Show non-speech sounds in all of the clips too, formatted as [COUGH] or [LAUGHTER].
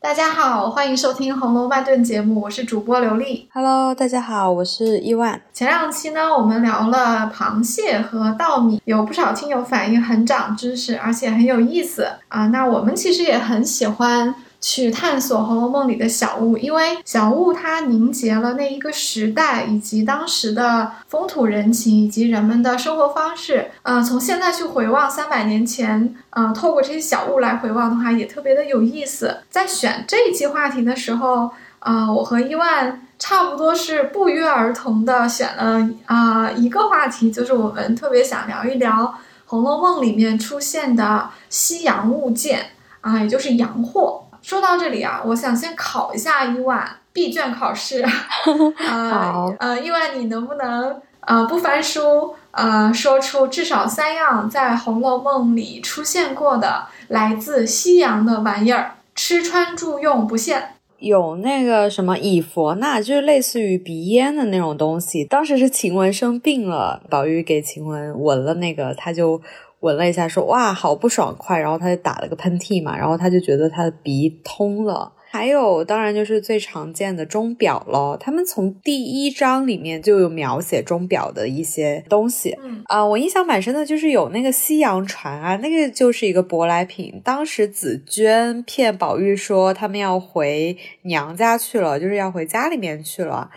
大家好，欢迎收听《红楼慢炖》节目，我是主播刘丽。Hello，大家好，我是伊万。前两期呢，我们聊了螃蟹和稻米，有不少听友反映很长知识，而且很有意思啊。那我们其实也很喜欢去探索《红楼梦》里的小物，因为小物它凝结了那一个时代以及当时的风土人情以及人们的生活方式。嗯、从现在去回望三百年前，嗯、透过这些小物来回望的话，也特别的有意思。在选这一期话题的时候，呃，我和伊万差不多是不约而同的选了啊、呃一个话题，就是我们特别想聊一聊《红楼梦》里面出现的西洋物件啊、也就是洋货。说到这里啊，我想先考一下伊万闭卷考试，[LAUGHS] 呃好呃，伊万你能不能呃不翻书呃说出至少三样在《红楼梦》里出现过的来自西洋的玩意儿，吃穿住用不限。有那个什么以佛纳，就是类似于鼻烟的那种东西。当时是晴雯生病了，宝玉给晴雯闻了那个，他就闻了一下说，哇，好不爽快，然后他就打了个喷嚏嘛，然后他就觉得他的鼻通了。还有，当然就是最常见的钟表咯，他们从第一章里面就有描写钟表的一些东西。嗯啊、我印象蛮深的，就是有那个西洋船啊，那个就是一个舶来品。当时紫娟骗宝玉说他们要回娘家去了，就是要回家里面去了。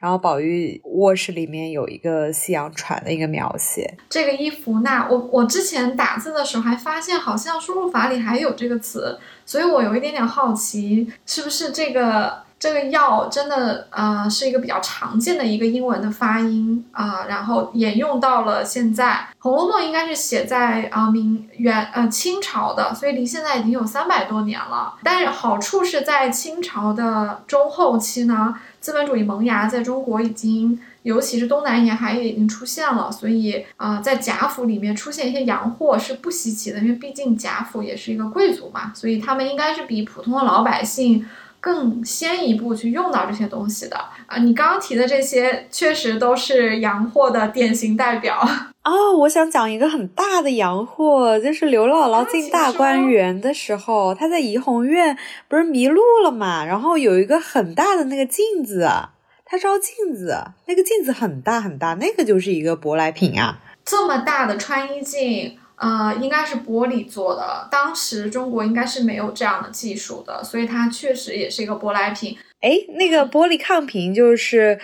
然后宝玉卧室里面有一个西洋船的一个描写，这个伊芙娜，我我之前打字的时候还发现，好像输入法里还有这个词，所以我有一点点好奇，是不是这个这个药真的啊、呃是一个比较常见的一个英文的发音啊、然后沿用到了现在，《红楼梦》应该是写在啊、明元呃清朝的，所以离现在已经有三百多年了。但是好处是在清朝的中后期呢，资本主义萌芽在中国已经尤其是东南沿海也已经出现了，所以啊、在贾府里面出现一些洋货是不稀奇的，因为毕竟贾府也是一个贵族嘛，所以他们应该是比普通的老百姓更先一步去用到这些东西的啊、你刚刚提的这些确实都是洋货的典型代表。哦，我想讲一个很大的洋货，就是刘姥姥进大观园的时候，[LAUGHS] 她在怡红院不是迷路了嘛，然后有一个很大的那个镜子，她照镜子，那个镜子很大很大，那个就是一个舶来品啊。这么大的穿衣镜，呃，应该是玻璃做的。当时中国应该是没有这样的技术的，所以它确实也是一个舶来品。哎，那个玻璃抗瓶就是，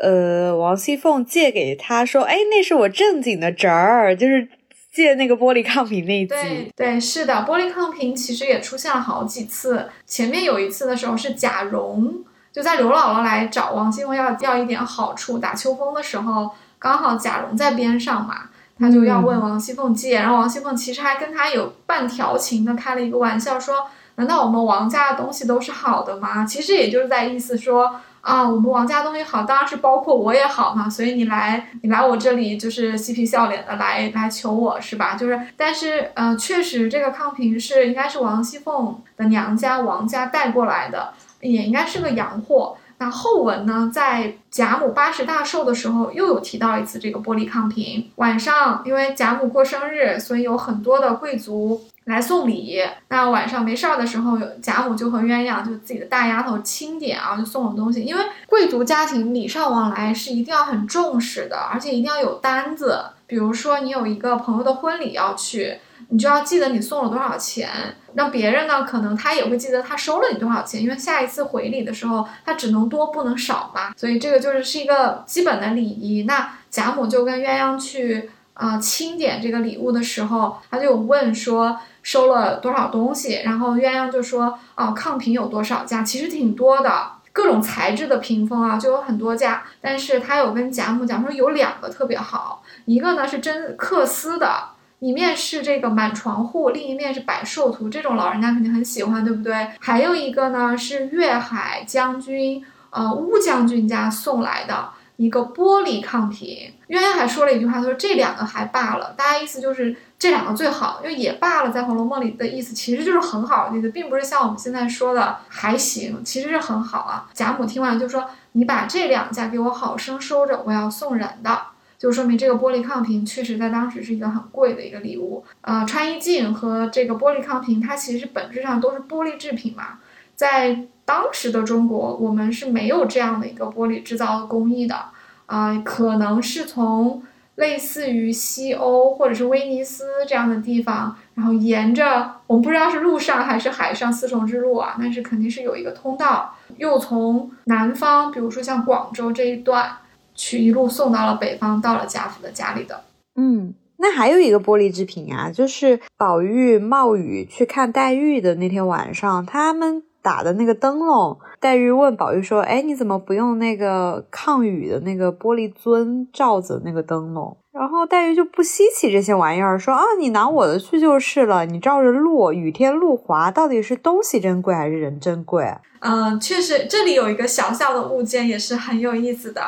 呃，王熙凤借给他说，哎，那是我正经的侄儿，就是借那个玻璃抗瓶那一集。对对，是的，玻璃抗瓶其实也出现了好几次。前面有一次的时候是贾蓉，就在刘姥姥来找王熙凤要要一点好处，打秋风的时候，刚好贾蓉在边上嘛。他就要问王熙凤借，然后王熙凤其实还跟他有半调情的开了一个玩笑，说：“难道我们王家的东西都是好的吗？”其实也就是在意思说啊，我们王家东西好，当然是包括我也好嘛，所以你来你来我这里就是嬉皮笑脸的来来求我是吧？就是，但是呃，确实这个抗平是应该是王熙凤的娘家王家带过来的，也应该是个洋货。那后文呢，在贾母八十大寿的时候，又有提到一次这个玻璃抗瓶。晚上，因为贾母过生日，所以有很多的贵族来送礼。那晚上没事儿的时候，贾母就和鸳鸯，就自己的大丫头清点啊，就送了东西。因为贵族家庭礼尚往来是一定要很重视的，而且一定要有单子。比如说，你有一个朋友的婚礼要去，你就要记得你送了多少钱。那别人呢，可能他也会记得他收了你多少钱，因为下一次回礼的时候，他只能多不能少嘛。所以这个就是是一个基本的礼仪。那贾母就跟鸳鸯去啊、清点这个礼物的时候，他就问说收了多少东西，然后鸳鸯就说哦，抗品有多少家，其实挺多的。各种材质的屏风啊，就有很多家，但是他有跟贾母讲说有两个特别好，一个呢是真缂丝的，一面是这个满床户，另一面是百寿图，这种老人家肯定很喜欢，对不对？还有一个呢是粤海将军，呃乌将军家送来的一个玻璃抗瓶。鸳鸯还说了一句话，他说这两个还罢了，大家意思就是这两个最好，因为也罢了，在《红楼梦》里的意思其实就是很好的意思，并不是像我们现在说的还行，其实是很好啊。贾母听完就说：“你把这两家给我好生收着，我要送人的。”就说明这个玻璃抗瓶确实在当时是一个很贵的一个礼物。呃，穿衣镜和这个玻璃抗瓶，它其实本质上都是玻璃制品嘛。在当时的中国，我们是没有这样的一个玻璃制造工艺的啊，可能是从类似于西欧或者是威尼斯这样的地方，然后沿着我们不知道是陆上还是海上丝绸之路啊，但是肯定是有一个通道，又从南方，比如说像广州这一段，去一路送到了北方，到了贾府的家里的。嗯，那还有一个玻璃制品啊，就是宝玉冒雨去看黛玉的那天晚上，他们。打的那个灯笼，黛玉问宝玉说：“哎，你怎么不用那个抗雨的那个玻璃樽罩子那个灯笼？”然后黛玉就不稀奇这些玩意儿，说：“啊，你拿我的去就是了，你照着路，雨天路滑，到底是东西珍贵还是人珍贵？”嗯，确实，这里有一个小小的物件也是很有意思的。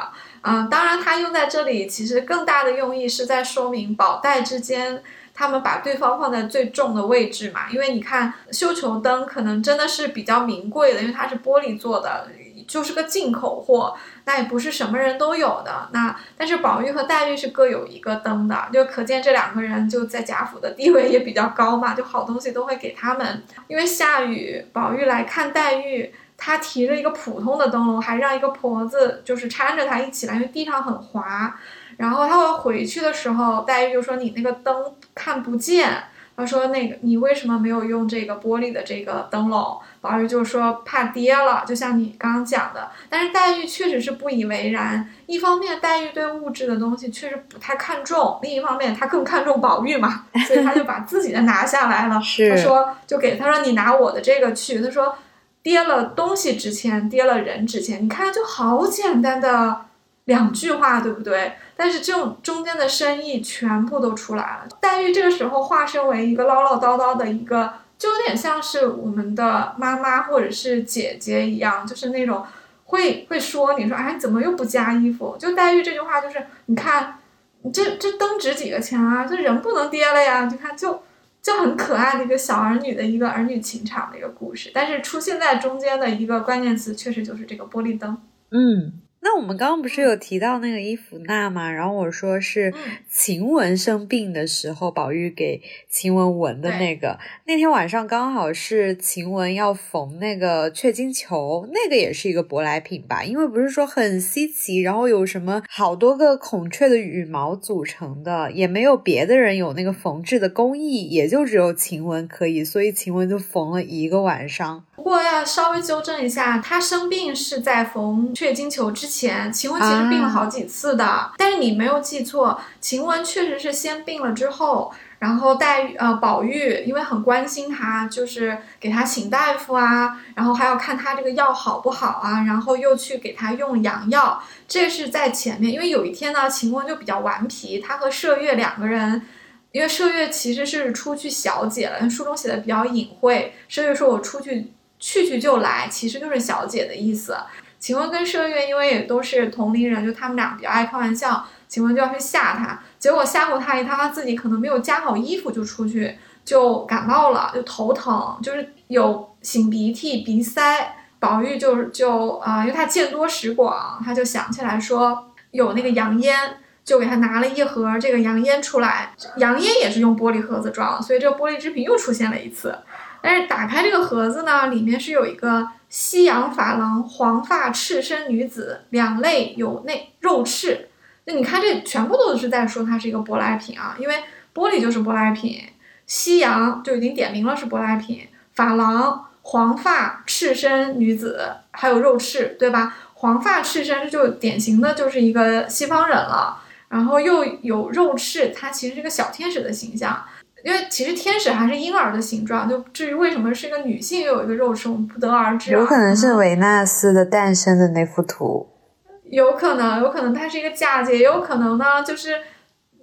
嗯，当然它用在这里，其实更大的用意是在说明宝黛之间。他们把对方放在最重的位置嘛，因为你看绣球灯可能真的是比较名贵的，因为它是玻璃做的，就是个进口货，那也不是什么人都有的。那但是宝玉和黛玉是各有一个灯的，就可见这两个人就在贾府的地位也比较高嘛，就好东西都会给他们。因为下雨，宝玉来看黛玉，他提着一个普通的灯笼，还让一个婆子就是搀着他一起来，因为地上很滑。然后他回去的时候，黛玉就说：“你那个灯看不见。”他说：“那个你为什么没有用这个玻璃的这个灯笼？”宝玉就说：“怕跌了。”就像你刚刚讲的，但是黛玉确实是不以为然。一方面，黛玉对物质的东西确实不太看重；另一方面，她更看重宝玉嘛，所以她就把自己的拿下来了。[LAUGHS] 他说：“就给他说你拿我的这个去。”他说：“跌了东西值钱，跌了人值钱。”你看，就好简单的两句话，对不对？但是这种中间的深意全部都出来了。黛玉这个时候化身为一个唠唠叨叨的一个，就有点像是我们的妈妈或者是姐姐一样，就是那种会会说你说哎怎么又不加衣服？就黛玉这句话就是你看，这这灯值几个钱啊？这人不能跌了呀！你看就就很可爱的一个小儿女的一个儿女情长的一个故事。但是出现在中间的一个关键词确实就是这个玻璃灯。嗯。那我们刚刚不是有提到那个伊芙娜吗？然后我说是晴雯生病的时候，宝玉给晴雯纹的那个。那天晚上刚好是晴雯要缝那个雀金球，那个也是一个舶来品吧？因为不是说很稀奇，然后有什么好多个孔雀的羽毛组成的，也没有别的人有那个缝制的工艺，也就只有晴雯可以，所以晴雯就缝了一个晚上。不过要稍微纠正一下，她生病是在缝雀金球之前。晴雯其实病了好几次的，但是你没有记错，晴雯确实是先病了之后，然后黛玉呃宝玉因为很关心她，就是给她请大夫啊，然后还要看她这个药好不好啊，然后又去给她用阳药，这是在前面。因为有一天呢，晴雯就比较顽皮，她和麝月两个人。因为麝月其实是出去小姐了，书中写的比较隐晦。麝月说：“我出去去去就来，其实就是小姐的意思。”晴雯跟麝月因为也都是同龄人，就他们俩比较爱开玩笑，晴雯就要去吓他，结果吓唬他一趟，他自己可能没有加好衣服就出去，就感冒了，就头疼，就是有擤鼻涕、鼻塞。宝玉就就啊，因为他见多识广，他就想起来说有那个洋烟。就给他拿了一盒这个洋烟出来，洋烟也是用玻璃盒子装，所以这个玻璃制品又出现了一次。但是打开这个盒子呢，里面是有一个西洋珐琅黄发赤身女子，两肋有内肉翅。那你看这全部都是在说它是一个舶来品啊，因为玻璃就是舶来品，西洋就已经点名了是舶来品，珐琅黄发赤身女子还有肉翅，对吧？黄发赤身就典型的就是一个西方人了。然后又有肉翅，它其实是个小天使的形象，因为其实天使还是婴儿的形状，就至于为什么是一个女性又有一个肉翅，我们不得而知。有可能是维纳斯的诞生的那幅图，有可能，有可能它是一个嫁接，也有可能呢，就是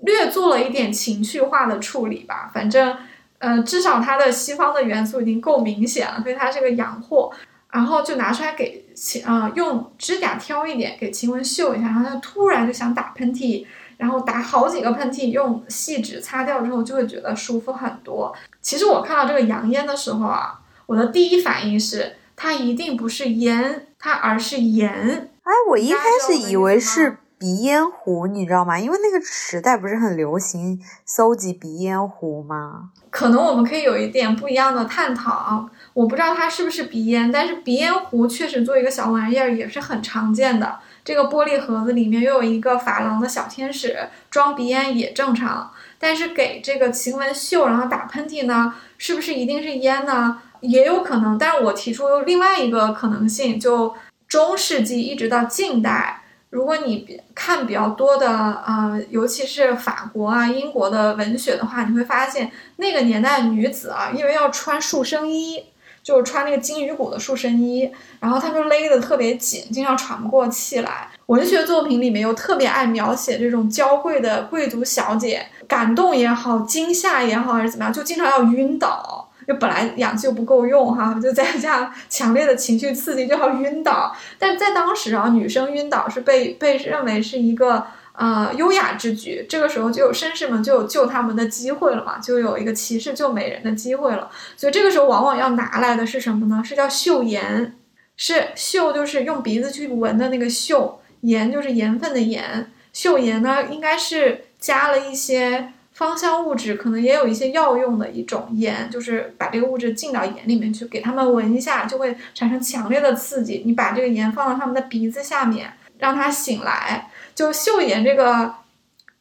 略做了一点情趣化的处理吧。反正，呃，至少它的西方的元素已经够明显了，所以它是个洋货。然后就拿出来给晴，呃，用指甲挑一点给晴雯绣一下，然后他突然就想打喷嚏。然后打好几个喷嚏，用细纸擦掉之后，就会觉得舒服很多。其实我看到这个洋烟的时候啊，我的第一反应是它一定不是烟，它而是盐。哎，我一开始以为是鼻烟壶，你知道吗？因为那个时代不是很流行搜集鼻烟壶吗？可能我们可以有一点不一样的探讨啊。我不知道它是不是鼻烟，但是鼻烟壶确实做一个小玩意儿也是很常见的。这个玻璃盒子里面又有一个珐琅的小天使，装鼻烟也正常。但是给这个晴雯嗅，然后打喷嚏呢，是不是一定是烟呢？也有可能。但是我提出另外一个可能性，就中世纪一直到近代，如果你看比较多的呃，尤其是法国啊、英国的文学的话，你会发现那个年代女子啊，因为要穿束身衣。就是穿那个金鱼骨的束身衣，然后他就勒得特别紧，经常喘不过气来。文学作品里面又特别爱描写这种娇贵的贵族小姐，感动也好，惊吓也好，还是怎么样，就经常要晕倒。就本来氧气又不够用哈，就再加上强烈的情绪刺激，就要晕倒。但在当时啊，女生晕倒是被被认为是一个。呃，优雅之举，这个时候就有绅士们就有救他们的机会了嘛，就有一个骑士救美人的机会了。所以这个时候往往要拿来的是什么呢？是叫嗅盐，是嗅就是用鼻子去闻的那个嗅，盐就是盐分的盐。嗅盐呢，应该是加了一些芳香物质，可能也有一些药用的一种盐，就是把这个物质进到盐里面去，给他们闻一下，就会产生强烈的刺激。你把这个盐放到他们的鼻子下面，让他醒来。就秀妍这个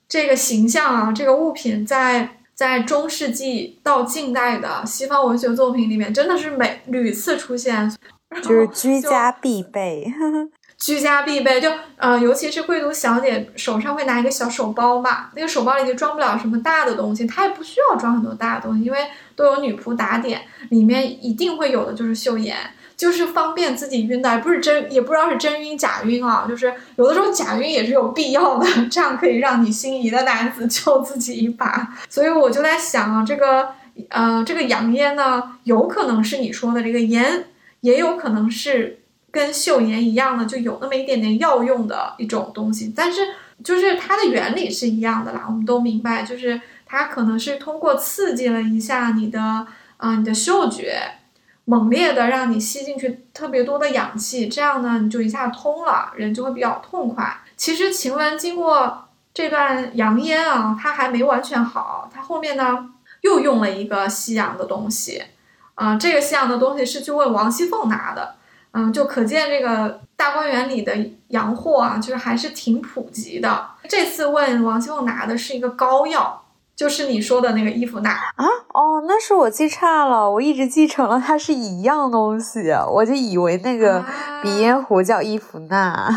这个形象啊，这个物品在在中世纪到近代的西方文学作品里面，真的是每屡次出现，就是 [LAUGHS] 居家必备，[LAUGHS] 居家必备。就呃，尤其是贵族小姐手上会拿一个小手包嘛，那个手包里就装不了什么大的东西，她也不需要装很多大的东西，因为都有女仆打点，里面一定会有的就是秀妍。就是方便自己晕的，不是真，也不知道是真晕假晕啊。就是有的时候假晕也是有必要的，[LAUGHS] 这样可以让你心仪的男子救自己一把。所以我就在想啊，这个呃，这个洋烟呢，有可能是你说的这个烟，也有可能是跟嗅盐一样的，就有那么一点点药用的一种东西。但是就是它的原理是一样的啦，我们都明白，就是它可能是通过刺激了一下你的啊，你的嗅觉。猛烈的让你吸进去特别多的氧气，这样呢你就一下通了，人就会比较痛快。其实晴雯经过这段阳烟啊，他还没完全好，他后面呢又用了一个吸氧的东西，啊，这个吸氧的东西是去问王熙凤拿的，嗯，就可见这个大观园里的洋货啊，就是还是挺普及的。这次问王熙凤拿的是一个膏药。就是你说的那个伊芙娜啊？哦，那是我记差了，我一直记成了它是一样东西，我就以为那个鼻烟壶叫伊芙娜，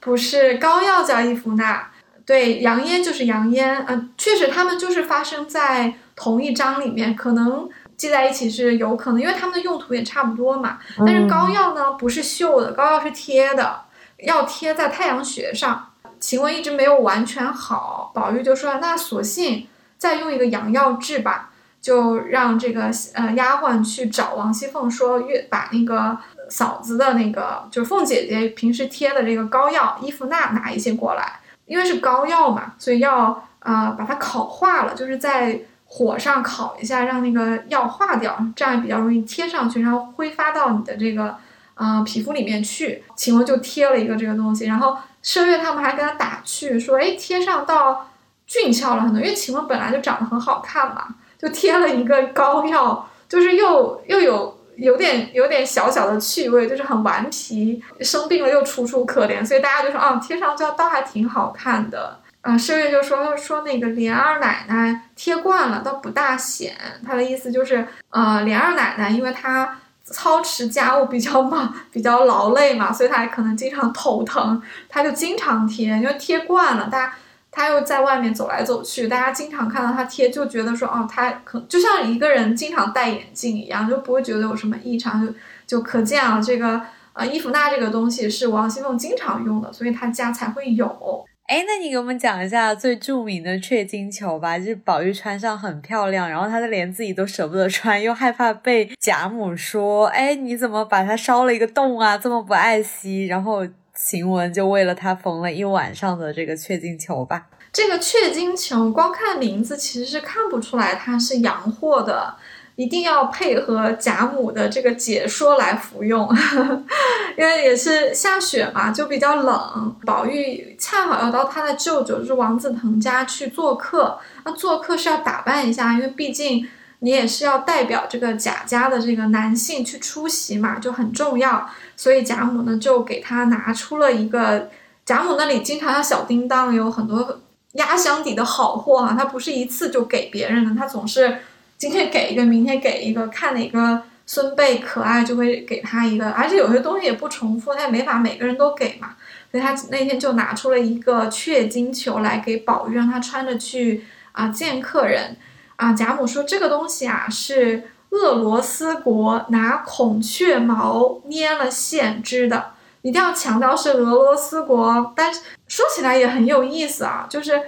不是膏药叫伊芙娜，对，洋烟就是洋烟，嗯，确实他们就是发生在同一章里面，可能记在一起是有可能，因为他们的用途也差不多嘛。但是膏药呢，不是绣的，膏药是贴的，要贴在太阳穴上。晴雯一直没有完全好，宝玉就说那索性。再用一个养药治吧，就让这个呃丫鬟去找王熙凤说，月把那个嫂子的那个就是凤姐姐平时贴的这个膏药伊芙娜拿一些过来，因为是膏药嘛，所以要呃把它烤化了，就是在火上烤一下，让那个药化掉，这样比较容易贴上去，然后挥发到你的这个呃皮肤里面去。晴雯就贴了一个这个东西，然后麝月他们还跟他打趣说，哎，贴上到。俊俏了很多，因为晴雯本来就长得很好看嘛，就贴了一个膏药，就是又又有有点有点小小的趣味，就是很顽皮，生病了又楚楚可怜，所以大家就说啊，贴上去倒还挺好看的。啊，麝月就说说那个莲二奶奶贴惯了，倒不大显。他的意思就是，呃，莲二奶奶因为她操持家务比较忙，比较劳累嘛，所以她可能经常头疼，她就经常贴，因为贴惯了，大家。他又在外面走来走去，大家经常看到他贴，就觉得说，哦，他可就像一个人经常戴眼镜一样，就不会觉得有什么异常，就就可见啊，这个呃伊芙娜这个东西是王熙凤经常用的，所以他家才会有。哎，那你给我们讲一下最著名的雀金球吧，就是宝玉穿上很漂亮，然后他的连自己都舍不得穿，又害怕被贾母说，哎，你怎么把它烧了一个洞啊，这么不爱惜，然后。晴雯就为了他缝了一晚上的这个雀金球吧。这个雀金球，光看名字其实是看不出来它是洋货的一定要配合贾母的这个解说来服用，[LAUGHS] 因为也是下雪嘛，就比较冷。宝玉恰好要到他的舅舅就是王子腾家去做客，那做客是要打扮一下，因为毕竟你也是要代表这个贾家的这个男性去出席嘛，就很重要。所以贾母呢就给他拿出了一个，贾母那里经常要小叮当有很多压箱底的好货啊，他不是一次就给别人的，他总是。今天给一个，明天给一个，看哪个孙辈可爱就会给他一个，而且有些东西也不重复，他也没法每个人都给嘛。所以他那天就拿出了一个雀金球来给宝玉，让他穿着去啊见客人。啊，贾母说这个东西啊是俄罗斯国拿孔雀毛捏了线织的，一定要强调是俄罗斯国。但是说起来也很有意思啊，就是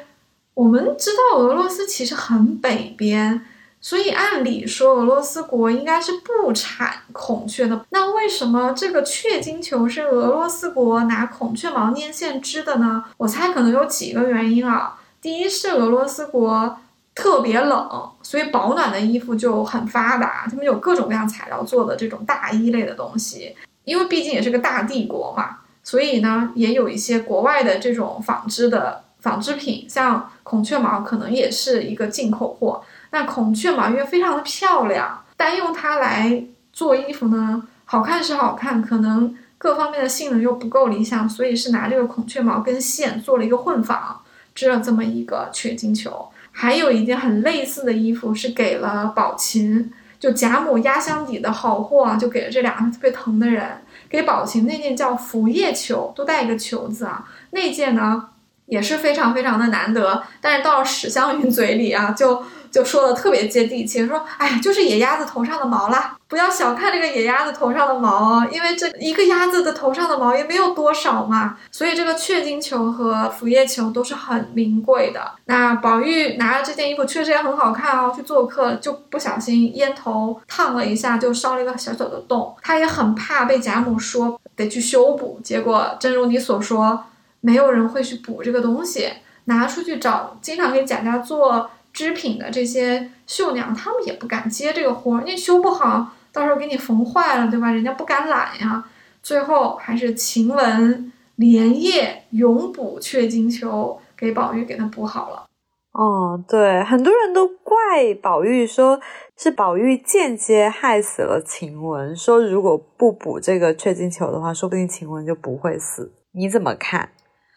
我们知道俄罗斯其实很北边。所以按理说，俄罗斯国应该是不产孔雀的。那为什么这个雀金球是俄罗斯国拿孔雀毛粘线织的呢？我猜可能有几个原因啊。第一是俄罗斯国特别冷，所以保暖的衣服就很发达，他们有各种各样材料做的这种大衣类的东西。因为毕竟也是个大帝国嘛，所以呢，也有一些国外的这种纺织的纺织品，像孔雀毛可能也是一个进口货。那孔雀毛因为非常的漂亮，单用它来做衣服呢，好看是好看，可能各方面的性能又不够理想，所以是拿这个孔雀毛跟线做了一个混纺，织了这么一个雀金球。还有一件很类似的衣服是给了宝琴，就贾母压箱底的好货啊，就给了这两个特别疼的人。给宝琴那件叫拂叶球，都带一个球字啊，那件呢也是非常非常的难得，但是到了史湘云嘴里啊，就。就说的特别接地气，说哎，就是野鸭子头上的毛啦，不要小看这个野鸭子头上的毛哦，因为这一个鸭子的头上的毛也没有多少嘛，所以这个雀金球和拂叶球都是很名贵的。那宝玉拿着这件衣服确实也很好看哦，去做客就不小心烟头烫了一下，就烧了一个小小的洞，他也很怕被贾母说得去修补，结果正如你所说，没有人会去补这个东西，拿出去找经常给贾家做。织品的这些绣娘，她们也不敢接这个活儿，你修不好，到时候给你缝坏了，对吧？人家不敢揽呀。最后还是晴雯连夜永补雀金球，给宝玉给他补好了。哦，对，很多人都怪宝玉，说是宝玉间接害死了晴雯，说如果不补这个雀金球的话，说不定晴雯就不会死。你怎么看？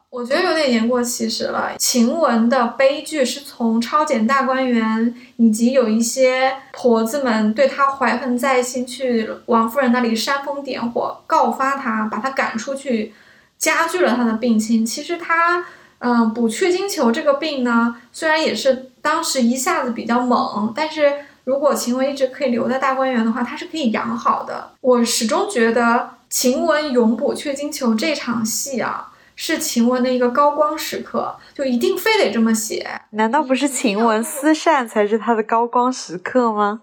我觉得有点言过其实了。晴雯的悲剧是从超检大观园以及有一些婆子们对她怀恨在心，去王夫人那里煽风点火，告发她，把她赶出去，加剧了她的病情。其实她，嗯，补雀金球这个病呢，虽然也是当时一下子比较猛，但是如果晴雯一直可以留在大观园的话，她是可以养好的。我始终觉得晴雯永补雀金球这场戏啊。是晴雯的一个高光时刻，就一定非得这么写？难道不是晴雯思善才是她的高光时刻吗？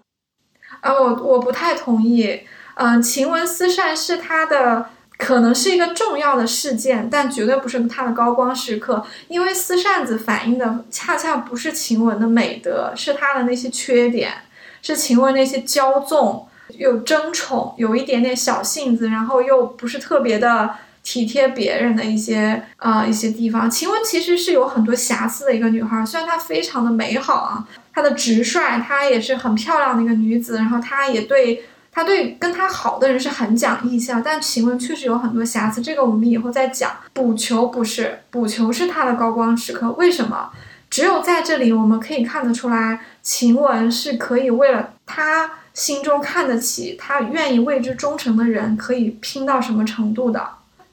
啊，我我不太同意。嗯，晴雯思善是她的，可能是一个重要的事件，但绝对不是她的高光时刻。因为思扇子反映的恰恰不是晴雯的美德，是她的那些缺点，是晴雯那些骄纵、又争宠、有一点点小性子，然后又不是特别的。体贴别人的一些呃一些地方，晴雯其实是有很多瑕疵的一个女孩，虽然她非常的美好啊，她的直率，她也是很漂亮的一个女子，然后她也对她对跟她好的人是很讲义气啊，但晴雯确实有很多瑕疵，这个我们以后再讲。补球不是，补球是她的高光时刻，为什么？只有在这里我们可以看得出来，晴雯是可以为了她心中看得起、她愿意为之忠诚的人，可以拼到什么程度的。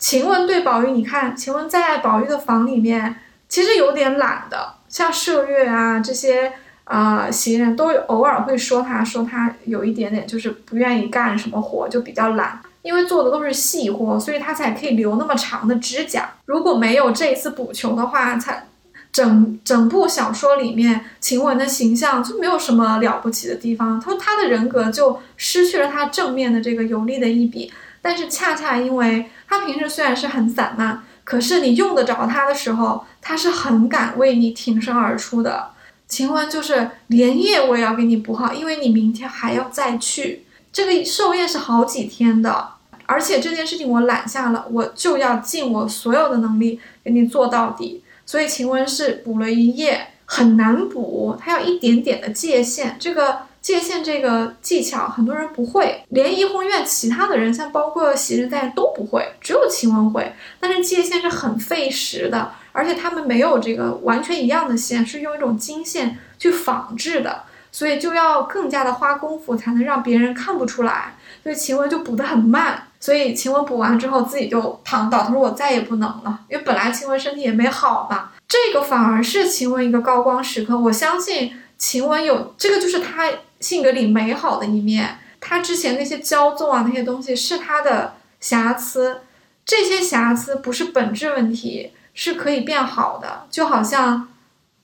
晴雯对宝玉，你看，晴雯在宝玉的房里面，其实有点懒的，像麝月啊这些啊袭人，都偶尔会说他，说他有一点点就是不愿意干什么活，就比较懒。因为做的都是细活，所以他才可以留那么长的指甲。如果没有这一次补球的话，才整整部小说里面晴雯的形象就没有什么了不起的地方，他他的人格就失去了他正面的这个有力的一笔。但是恰恰因为他平时虽然是很散漫，可是你用得着他的时候，他是很敢为你挺身而出的。晴雯就是连夜我也要给你补好，因为你明天还要再去。这个寿宴是好几天的，而且这件事情我揽下了，我就要尽我所有的能力给你做到底。所以晴雯是补了一夜，很难补，它要一点点的界限。这个界限这个技巧，很多人不会，连怡红院其他的人，像包括袭人在都不会，只有晴雯会。但是界限是很费时的，而且他们没有这个完全一样的线，是用一种金线去仿制的，所以就要更加的花功夫，才能让别人看不出来。所以晴雯就补得很慢。所以晴雯补完之后，自己就躺倒，她说我再也不能了，因为本来晴雯身体也没好嘛。这个反而是晴雯一个高光时刻。我相信晴雯有这个，就是她性格里美好的一面。他之前那些骄纵啊，那些东西是他的瑕疵，这些瑕疵不是本质问题，是可以变好的。就好像，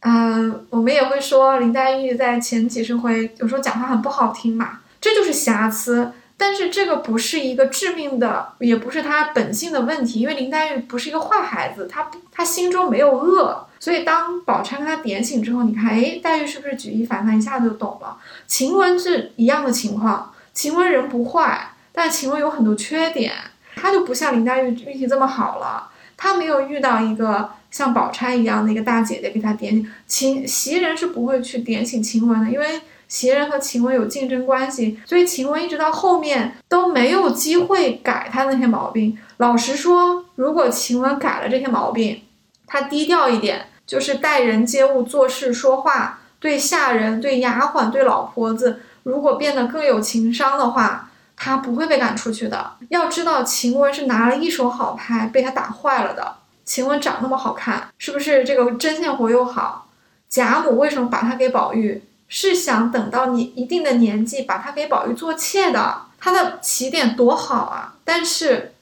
嗯，我们也会说林黛玉在前几十回有时候讲话很不好听嘛，这就是瑕疵。但是这个不是一个致命的，也不是他本性的问题，因为林黛玉不是一个坏孩子，她她心中没有恶，所以当宝钗跟她点醒之后，你看，哎，黛玉是不是举一反三，一下子就懂了？晴雯是一样的情况，晴雯人不坏，但晴雯有很多缺点，她就不像林黛玉运气这么好了，她没有遇到一个像宝钗一样的一个大姐姐给她点醒，晴袭人是不会去点醒晴雯的，因为。袭人和晴雯有竞争关系，所以晴雯一直到后面都没有机会改她那些毛病。老实说，如果晴雯改了这些毛病，她低调一点，就是待人接物、做事说话，对下人、对丫鬟、对老婆子，如果变得更有情商的话，她不会被赶出去的。要知道，晴雯是拿了一手好牌被他打坏了的。晴雯长那么好看，是不是这个针线活又好？贾母为什么把她给宝玉？是想等到你一定的年纪，把她给宝玉做妾的。她的起点多好啊！但是，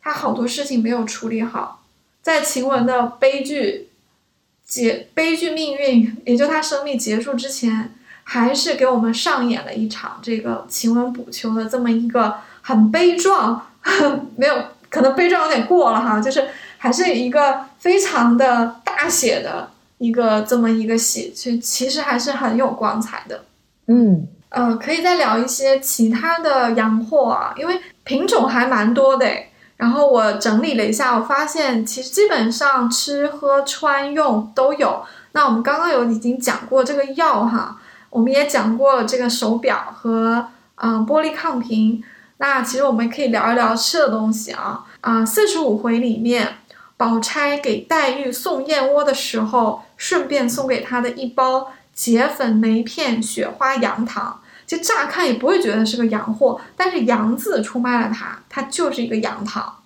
她好多事情没有处理好。在晴雯的悲剧结悲剧命运，也就他生命结束之前，还是给我们上演了一场这个晴雯补秋的这么一个很悲壮，[LAUGHS] 没有可能悲壮有点过了哈，就是还是一个非常的大写的。一个这么一个喜剧其实还是很有光彩的。嗯，呃，可以再聊一些其他的洋货啊，因为品种还蛮多的。然后我整理了一下，我发现其实基本上吃喝穿用都有。那我们刚刚有已经讲过这个药哈，我们也讲过这个手表和嗯玻璃抗瓶。那其实我们可以聊一聊吃的东西啊啊，四十五回里面。宝钗给黛玉送燕窝的时候，顺便送给她的一包结粉梅片雪花羊糖，就乍看也不会觉得是个洋货，但是“洋”字出卖了它，它就是一个洋糖，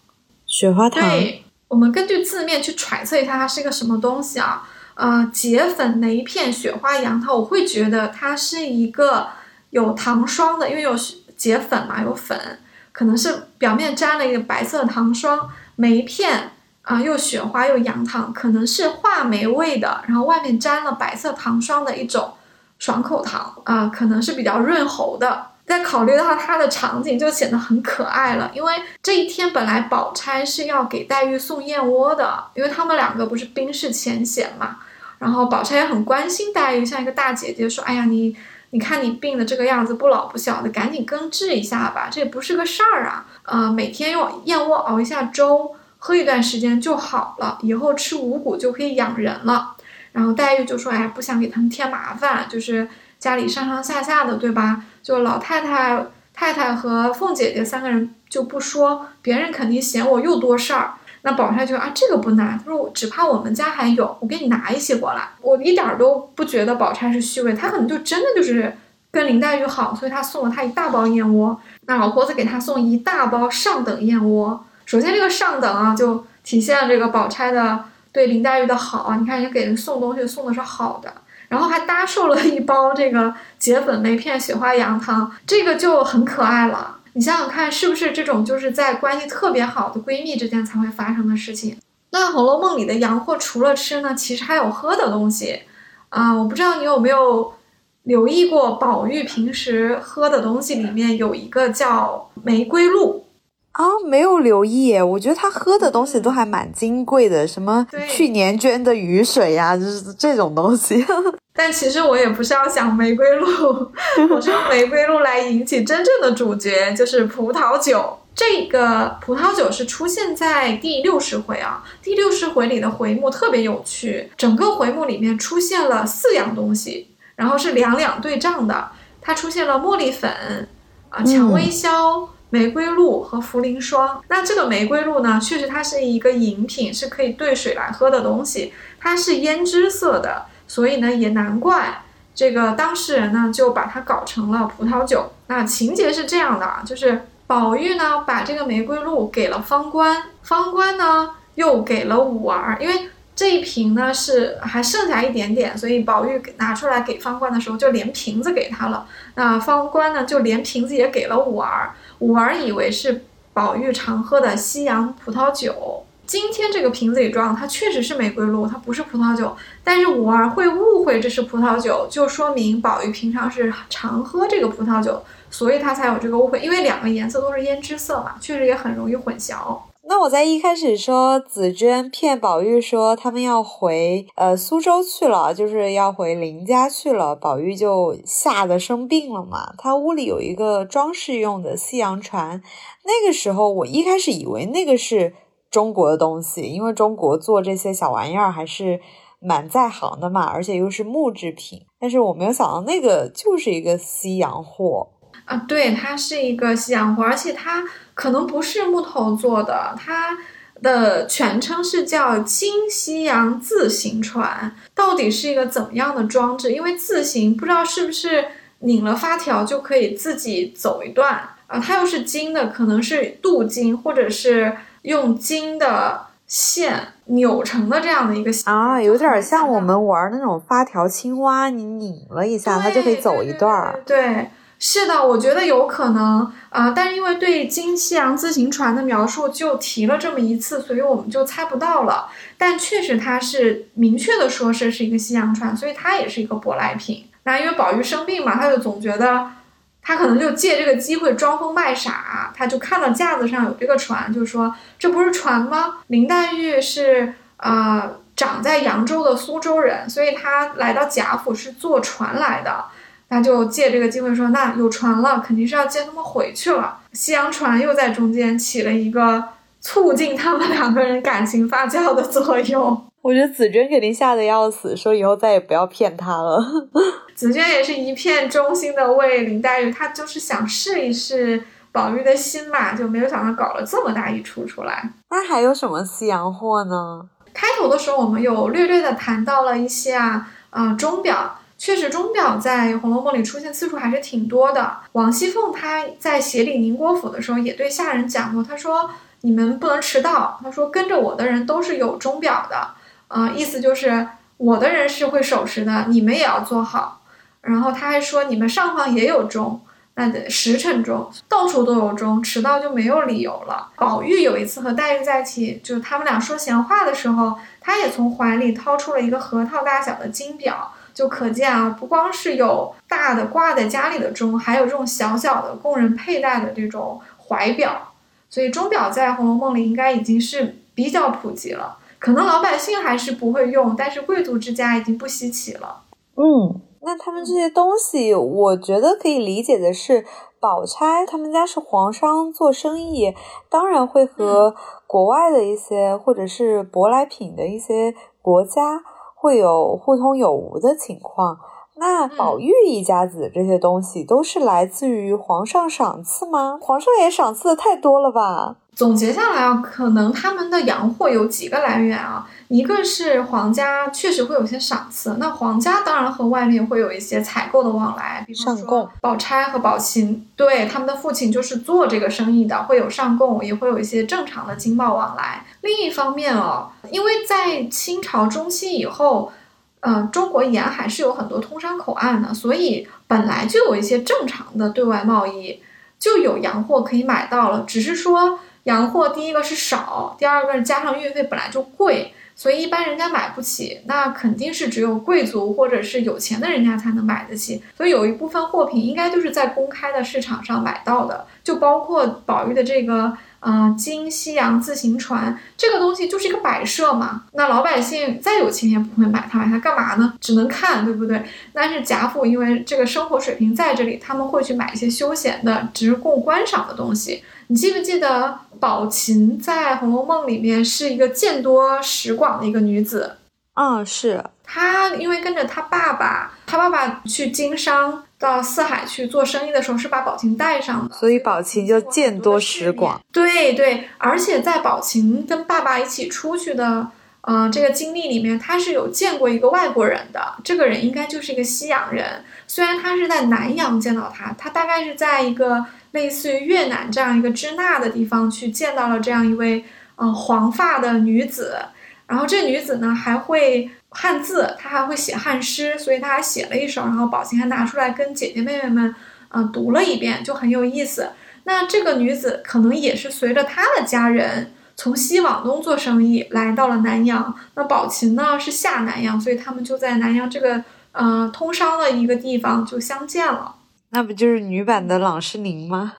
雪花糖。对，我们根据字面去揣测一下，它是一个什么东西啊？呃，结粉梅片雪花洋糖，我会觉得它是一个有糖霜的，因为有结粉嘛，有粉，可能是表面沾了一个白色的糖霜，梅片。啊，又雪花又洋糖，可能是话梅味的，然后外面沾了白色糖霜的一种爽口糖啊，可能是比较润喉的。再考虑到它的场景，就显得很可爱了。因为这一天本来宝钗是要给黛玉送燕窝的，因为他们两个不是冰释前嫌嘛。然后宝钗也很关心黛玉，像一个大姐姐说：“哎呀，你你看你病的这个样子，不老不小的，赶紧根治一下吧，这也不是个事儿啊。呃，每天用燕窝熬一下粥。”喝一段时间就好了，以后吃五谷就可以养人了。然后黛玉就说：“哎，不想给他们添麻烦，就是家里上上下下的，对吧？就老太太、太太和凤姐姐三个人就不说，别人肯定嫌我又多事儿。那宝钗就：啊，这个不难，他说只怕我们家还有，我给你拿一些过来。我一点都不觉得宝钗是虚伪，她可能就真的就是跟林黛玉好，所以她送了她一大包燕窝。那老婆子给她送一大包上等燕窝。”首先，这个上等啊，就体现了这个宝钗的对林黛玉的好啊。你看，人给人送东西送的是好的，然后还搭售了一包这个结粉梅片雪花羊汤，这个就很可爱了。你想想看，是不是这种就是在关系特别好的闺蜜之间才会发生的事情？那《红楼梦》里的洋货除了吃呢，其实还有喝的东西啊。我不知道你有没有留意过，宝玉平时喝的东西里面有一个叫玫瑰露。啊，没有留意。我觉得他喝的东西都还蛮金贵的，什么去年捐的雨水呀，就是这种东西。[LAUGHS] 但其实我也不是要想玫瑰露，[LAUGHS] 我是用玫瑰露来引起真正的主角，就是葡萄酒。这个葡萄酒是出现在第六十回啊，第六十回里的回目特别有趣，整个回目里面出现了四样东西，然后是两两对仗的。它出现了茉莉粉啊、蔷薇香、玫瑰露和茯苓霜。那这个玫瑰露呢，确实它是一个饮品，是可以兑水来喝的东西，它是胭脂色的，所以呢也难怪这个当事人呢就把它搞成了葡萄酒。那情节是这样的啊，就是。宝玉呢，把这个玫瑰露给了方官，方官呢又给了五儿，因为这一瓶呢是还剩下一点点，所以宝玉拿出来给方官的时候，就连瓶子给他了。那方官呢，就连瓶子也给了五儿，五儿以为是宝玉常喝的西洋葡萄酒。今天这个瓶子里装的，它确实是玫瑰露，它不是葡萄酒。但是五儿会误会这是葡萄酒，就说明宝玉平常是常喝这个葡萄酒，所以他才有这个误会。因为两个颜色都是胭脂色嘛，确实也很容易混淆。那我在一开始说紫娟骗宝玉说他们要回呃苏州去了，就是要回林家去了，宝玉就吓得生病了嘛。他屋里有一个装饰用的西洋船，那个时候我一开始以为那个是。中国的东西，因为中国做这些小玩意儿还是蛮在行的嘛，而且又是木制品。但是我没有想到那个就是一个西洋货啊，对，它是一个西洋货，而且它可能不是木头做的，它的全称是叫金西洋自行船。到底是一个怎么样的装置？因为自行不知道是不是拧了发条就可以自己走一段啊？它又是金的，可能是镀金或者是。用金的线扭成的这样的一个啊，有点像我们玩那种发条青蛙，你拧了一下，它就可以走一段儿。对，是的，我觉得有可能啊，但是因为对金西洋自行船的描述就提了这么一次，所以我们就猜不到了。但确实它是明确的说是是一个西洋船，所以它也是一个舶来品。那因为宝玉生病嘛，他就总觉得。他可能就借这个机会装疯卖傻，他就看到架子上有这个船，就说这不是船吗？林黛玉是呃长在扬州的苏州人，所以他来到贾府是坐船来的，他就借这个机会说，那有船了，肯定是要接他们回去了。西洋船又在中间起了一个促进他们两个人感情发酵的作用。我觉得紫娟肯定吓得要死，说以后再也不要骗他了。[LAUGHS] 紫娟也是一片忠心的为林黛玉，她就是想试一试宝玉的心嘛，就没有想到搞了这么大一出出来。那还有什么西洋货呢？开头的时候我们有略略的谈到了一些啊，啊钟表，确实钟表在《红楼梦》里出现次数还是挺多的。王熙凤她在协理宁国府的时候也对下人讲过，她说你们不能迟到，她说跟着我的人都是有钟表的。啊，意思就是我的人是会守时的，你们也要做好。然后他还说，你们上方也有钟，那得时辰钟，到处都有钟，迟到就没有理由了。宝玉有一次和黛玉在一起，就是他们俩说闲话的时候，他也从怀里掏出了一个核桃大小的金表，就可见啊，不光是有大的挂在家里的钟，还有这种小小的供人佩戴的这种怀表。所以钟表在《红楼梦》里应该已经是比较普及了。可能老百姓还是不会用，但是贵族之家已经不稀奇了。嗯，那他们这些东西，我觉得可以理解的是，宝钗他们家是皇商做生意，当然会和国外的一些或者是舶来品的一些国家会有互通有无的情况。那宝玉一家子这些东西都是来自于皇上赏赐吗？皇上也赏赐的太多了吧？总结下来啊，可能他们的洋货有几个来源啊，一个是皇家确实会有些赏赐，那皇家当然和外面会有一些采购的往来，比方说宝钗和宝琴，对他们的父亲就是做这个生意的，会有上贡，也会有一些正常的经贸往来。另一方面哦，因为在清朝中期以后，嗯，中国沿海是有很多通商口岸的，所以本来就有一些正常的对外贸易，就有洋货可以买到了，只是说。洋货第一个是少，第二个是加上运费本来就贵。所以一般人家买不起，那肯定是只有贵族或者是有钱的人家才能买得起。所以有一部分货品应该就是在公开的市场上买到的，就包括宝玉的这个呃金西洋自行船，这个东西就是一个摆设嘛。那老百姓再有钱也不会买它，买它干嘛呢？只能看，对不对？但是贾府因为这个生活水平在这里，他们会去买一些休闲的、只供观赏的东西。你记不记得宝琴在《红楼梦》里面是一个见多识广的一个女子？嗯，是她因为跟着她爸爸，她爸爸去经商到四海去做生意的时候，是把宝琴带上的，所以宝琴就见多识广。对对，而且在宝琴跟爸爸一起出去的，呃，这个经历里面，他是有见过一个外国人的，这个人应该就是一个西洋人。虽然他是在南洋见到他，他大概是在一个。类似于越南这样一个支那的地方，去见到了这样一位呃黄发的女子，然后这女子呢还会汉字，她还会写汉诗，所以她还写了一首，然后宝琴还拿出来跟姐姐妹妹们嗯读了一遍，就很有意思。那这个女子可能也是随着她的家人从西往东做生意来到了南阳，那宝琴呢是下南阳，所以他们就在南阳这个呃通商的一个地方就相见了。那不就是女版的朗世宁吗？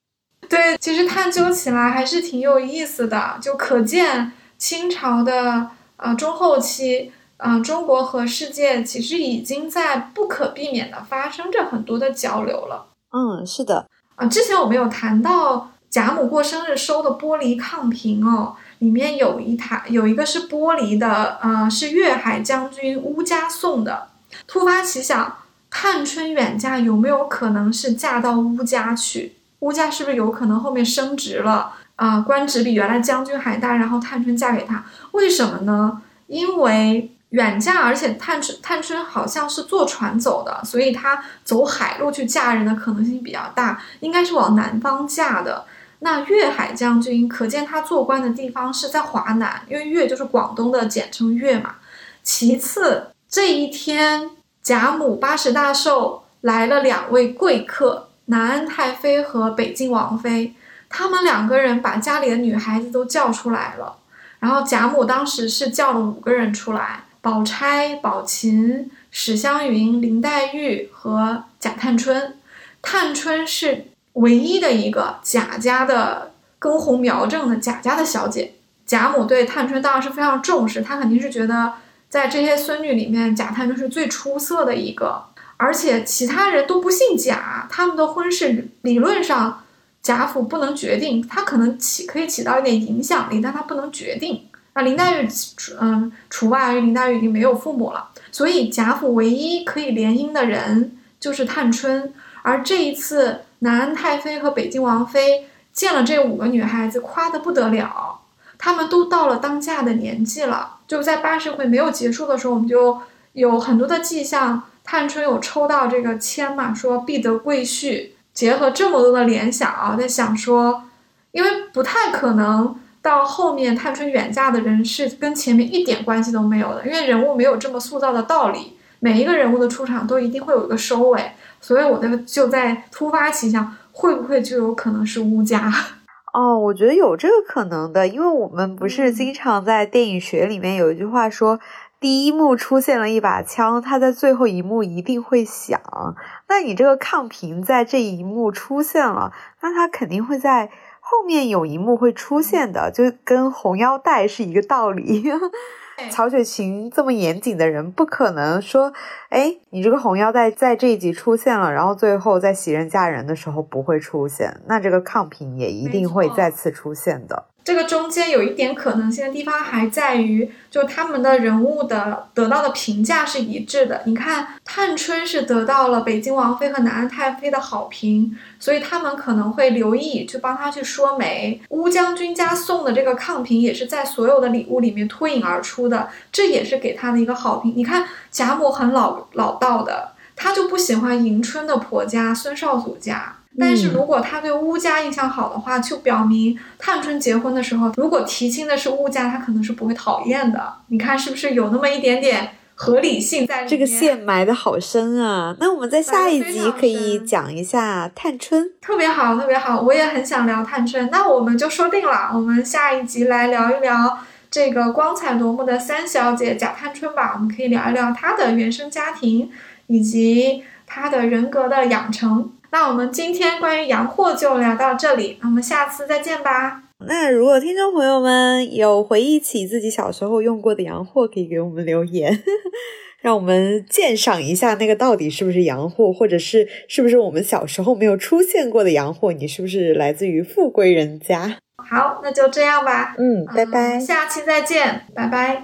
对，其实探究起来还是挺有意思的，就可见清朝的呃中后期，呃中国和世界其实已经在不可避免的发生着很多的交流了。嗯，是的。啊，之前我们有谈到贾母过生日收的玻璃炕瓶哦，里面有一台，有一个是玻璃的，呃，是粤海将军乌家送的。突发奇想。探春远嫁有没有可能是嫁到乌家去？乌家是不是有可能后面升职了啊？官职比原来将军还大，然后探春嫁给他，为什么呢？因为远嫁，而且探春探春好像是坐船走的，所以她走海路去嫁人的可能性比较大，应该是往南方嫁的。那粤海将军，可见他做官的地方是在华南，因为粤就是广东的简称粤嘛。其次，这一天。贾母八十大寿来了两位贵客，南安太妃和北静王妃。他们两个人把家里的女孩子都叫出来了。然后贾母当时是叫了五个人出来：宝钗、宝琴、史湘云、林黛玉和贾探春。探春是唯一的一个贾家的根红苗正的贾家的小姐。贾母对探春当然是非常重视，她肯定是觉得。在这些孙女里面，贾探春是最出色的一个，而且其他人都不姓贾，他们的婚事理论上贾府不能决定，他可能起可以起到一点影响力，但他不能决定。那林黛玉，嗯，除外，因为林黛玉已经没有父母了，所以贾府唯一可以联姻的人就是探春。而这一次，南安太妃和北静王妃见了这五个女孩子，夸得不得了，他们都到了当嫁的年纪了。就在八十回没有结束的时候，我们就有很多的迹象。探春有抽到这个签嘛，说必得贵婿。结合这么多的联想啊，在想说，因为不太可能到后面探春远嫁的人是跟前面一点关系都没有的，因为人物没有这么塑造的道理。每一个人物的出场都一定会有一个收尾，所以我的就在突发奇想，会不会就有可能是乌家？哦，我觉得有这个可能的，因为我们不是经常在电影学里面有一句话说，第一幕出现了一把枪，它在最后一幕一定会响。那你这个抗瓶在这一幕出现了，那它肯定会在后面有一幕会出现的，就跟红腰带是一个道理。[LAUGHS] 曹雪芹这么严谨的人，不可能说，哎，你这个红腰带在这一集出现了，然后最后在袭人嫁人的时候不会出现，那这个抗品也一定会再次出现的。这个中间有一点可能性的地方还在于，就他们的人物的得到的评价是一致的。你看，探春是得到了北京王妃和南安太妃的好评，所以他们可能会留意去帮他去说媒。乌将军家送的这个抗瓶也是在所有的礼物里面脱颖而出的，这也是给他的一个好评。你看，贾母很老老道的，她就不喜欢迎春的婆家孙少祖家。但是如果他对乌家印象好的话，就表明探春结婚的时候，如果提亲的是乌家，他可能是不会讨厌的。你看是不是有那么一点点合理性在里面。这个线埋的好深啊！那我们在下一集可以讲一下探春，特别好，特别好，我也很想聊探春。那我们就说定了，我们下一集来聊一聊这个光彩夺目的三小姐贾探春吧。我们可以聊一聊她的原生家庭以及她的人格的养成。那我们今天关于洋货就聊到这里，那我们下次再见吧。那如果听众朋友们有回忆起自己小时候用过的洋货，可以给我们留言，[LAUGHS] 让我们鉴赏一下那个到底是不是洋货，或者是是不是我们小时候没有出现过的洋货？你是不是来自于富贵人家？好，那就这样吧。嗯，拜拜，下期再见，拜拜。